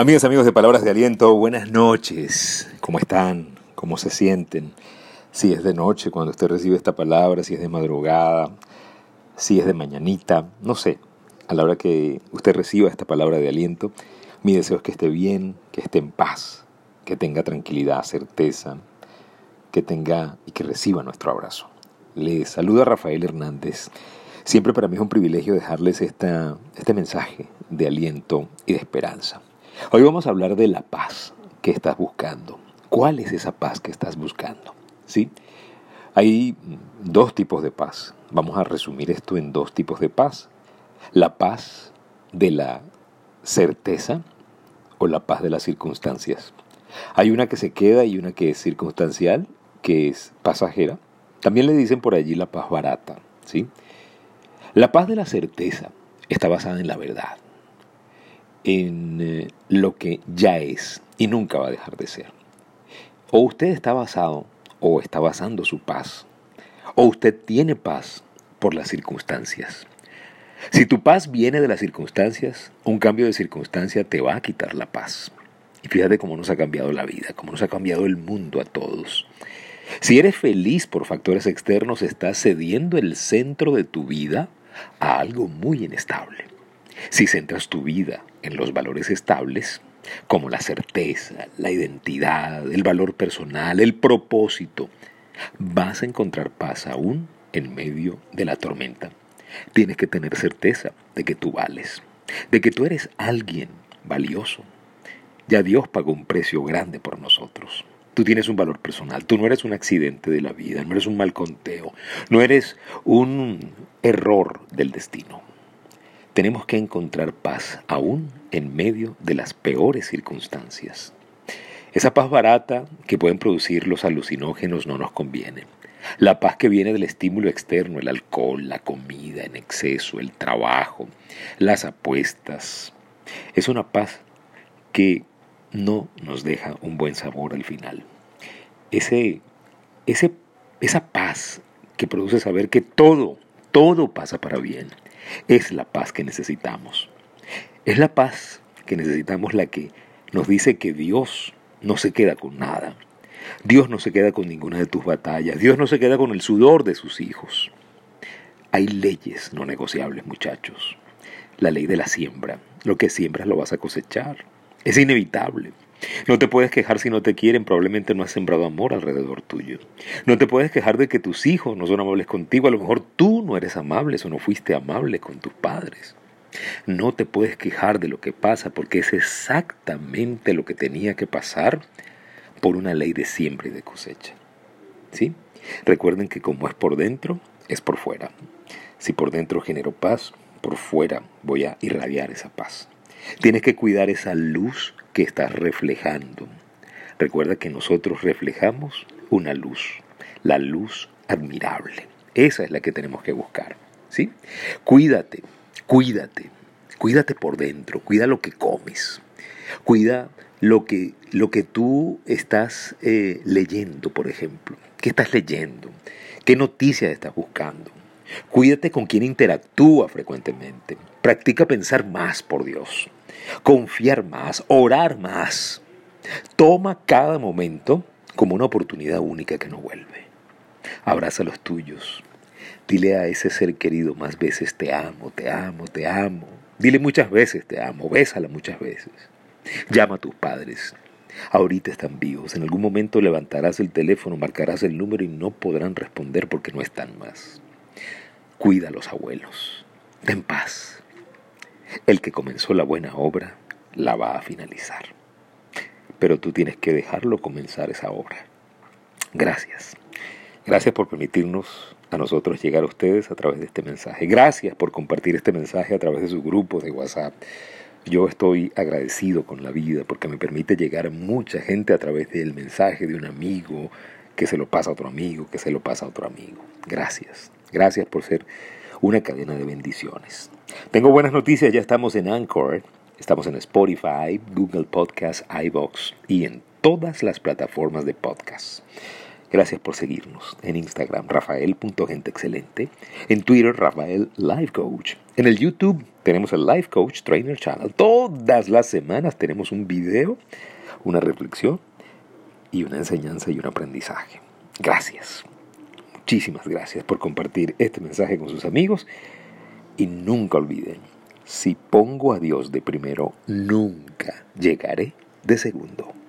Amigas, amigos de Palabras de Aliento, buenas noches. ¿Cómo están? ¿Cómo se sienten? Si es de noche cuando usted recibe esta palabra, si es de madrugada, si es de mañanita, no sé. A la hora que usted reciba esta palabra de aliento, mi deseo es que esté bien, que esté en paz, que tenga tranquilidad, certeza, que tenga y que reciba nuestro abrazo. Le saluda Rafael Hernández. Siempre para mí es un privilegio dejarles esta, este mensaje de aliento y de esperanza. Hoy vamos a hablar de la paz que estás buscando. ¿Cuál es esa paz que estás buscando? ¿Sí? Hay dos tipos de paz. Vamos a resumir esto en dos tipos de paz. La paz de la certeza o la paz de las circunstancias. Hay una que se queda y una que es circunstancial, que es pasajera. También le dicen por allí la paz barata, ¿sí? La paz de la certeza está basada en la verdad en eh, lo que ya es y nunca va a dejar de ser. O usted está basado o está basando su paz, o usted tiene paz por las circunstancias. Si tu paz viene de las circunstancias, un cambio de circunstancia te va a quitar la paz. Y fíjate cómo nos ha cambiado la vida, cómo nos ha cambiado el mundo a todos. Si eres feliz por factores externos, estás cediendo el centro de tu vida a algo muy inestable. Si centras tu vida en los valores estables, como la certeza, la identidad, el valor personal, el propósito, vas a encontrar paz aún en medio de la tormenta. Tienes que tener certeza de que tú vales, de que tú eres alguien valioso. Ya Dios pagó un precio grande por nosotros. Tú tienes un valor personal, tú no eres un accidente de la vida, no eres un mal conteo, no eres un error del destino. Tenemos que encontrar paz aún en medio de las peores circunstancias. Esa paz barata que pueden producir los alucinógenos no nos conviene. La paz que viene del estímulo externo, el alcohol, la comida en exceso, el trabajo, las apuestas, es una paz que no nos deja un buen sabor al final. Ese, ese, esa paz que produce saber que todo, todo pasa para bien, es la paz que necesitamos. Es la paz que necesitamos la que nos dice que Dios no se queda con nada. Dios no se queda con ninguna de tus batallas. Dios no se queda con el sudor de sus hijos. Hay leyes no negociables, muchachos. La ley de la siembra. Lo que siembras lo vas a cosechar. Es inevitable. No te puedes quejar si no te quieren, probablemente no has sembrado amor alrededor tuyo. No te puedes quejar de que tus hijos no son amables contigo, a lo mejor tú no eres amable o no fuiste amable con tus padres. No te puedes quejar de lo que pasa porque es exactamente lo que tenía que pasar por una ley de siembra y de cosecha. ¿Sí? Recuerden que como es por dentro, es por fuera. Si por dentro genero paz, por fuera voy a irradiar esa paz. Tienes que cuidar esa luz estás reflejando. Recuerda que nosotros reflejamos una luz, la luz admirable. Esa es la que tenemos que buscar. ¿sí? Cuídate, cuídate, cuídate por dentro, cuida lo que comes, cuida lo que, lo que tú estás eh, leyendo, por ejemplo. ¿Qué estás leyendo? ¿Qué noticias estás buscando? Cuídate con quien interactúa frecuentemente. Practica pensar más por Dios, confiar más, orar más. Toma cada momento como una oportunidad única que no vuelve. Abraza a los tuyos. Dile a ese ser querido más veces te amo, te amo, te amo. Dile muchas veces te amo, bésala muchas veces. Llama a tus padres. Ahorita están vivos. En algún momento levantarás el teléfono, marcarás el número y no podrán responder porque no están más. Cuida a los abuelos. Ten paz. El que comenzó la buena obra la va a finalizar. Pero tú tienes que dejarlo comenzar esa obra. Gracias. Gracias por permitirnos a nosotros llegar a ustedes a través de este mensaje. Gracias por compartir este mensaje a través de su grupo de WhatsApp. Yo estoy agradecido con la vida porque me permite llegar a mucha gente a través del mensaje de un amigo que se lo pasa a otro amigo, que se lo pasa a otro amigo. Gracias. Gracias por ser una cadena de bendiciones. Tengo buenas noticias, ya estamos en Anchor, estamos en Spotify, Google Podcast, iBox y en todas las plataformas de podcast. Gracias por seguirnos en Instagram, rafael.genteexcelente, en Twitter, Rafael Life Coach, en el YouTube, tenemos el Life Coach Trainer Channel. Todas las semanas tenemos un video, una reflexión y una enseñanza y un aprendizaje. Gracias. Muchísimas gracias por compartir este mensaje con sus amigos y nunca olviden, si pongo a Dios de primero, nunca llegaré de segundo.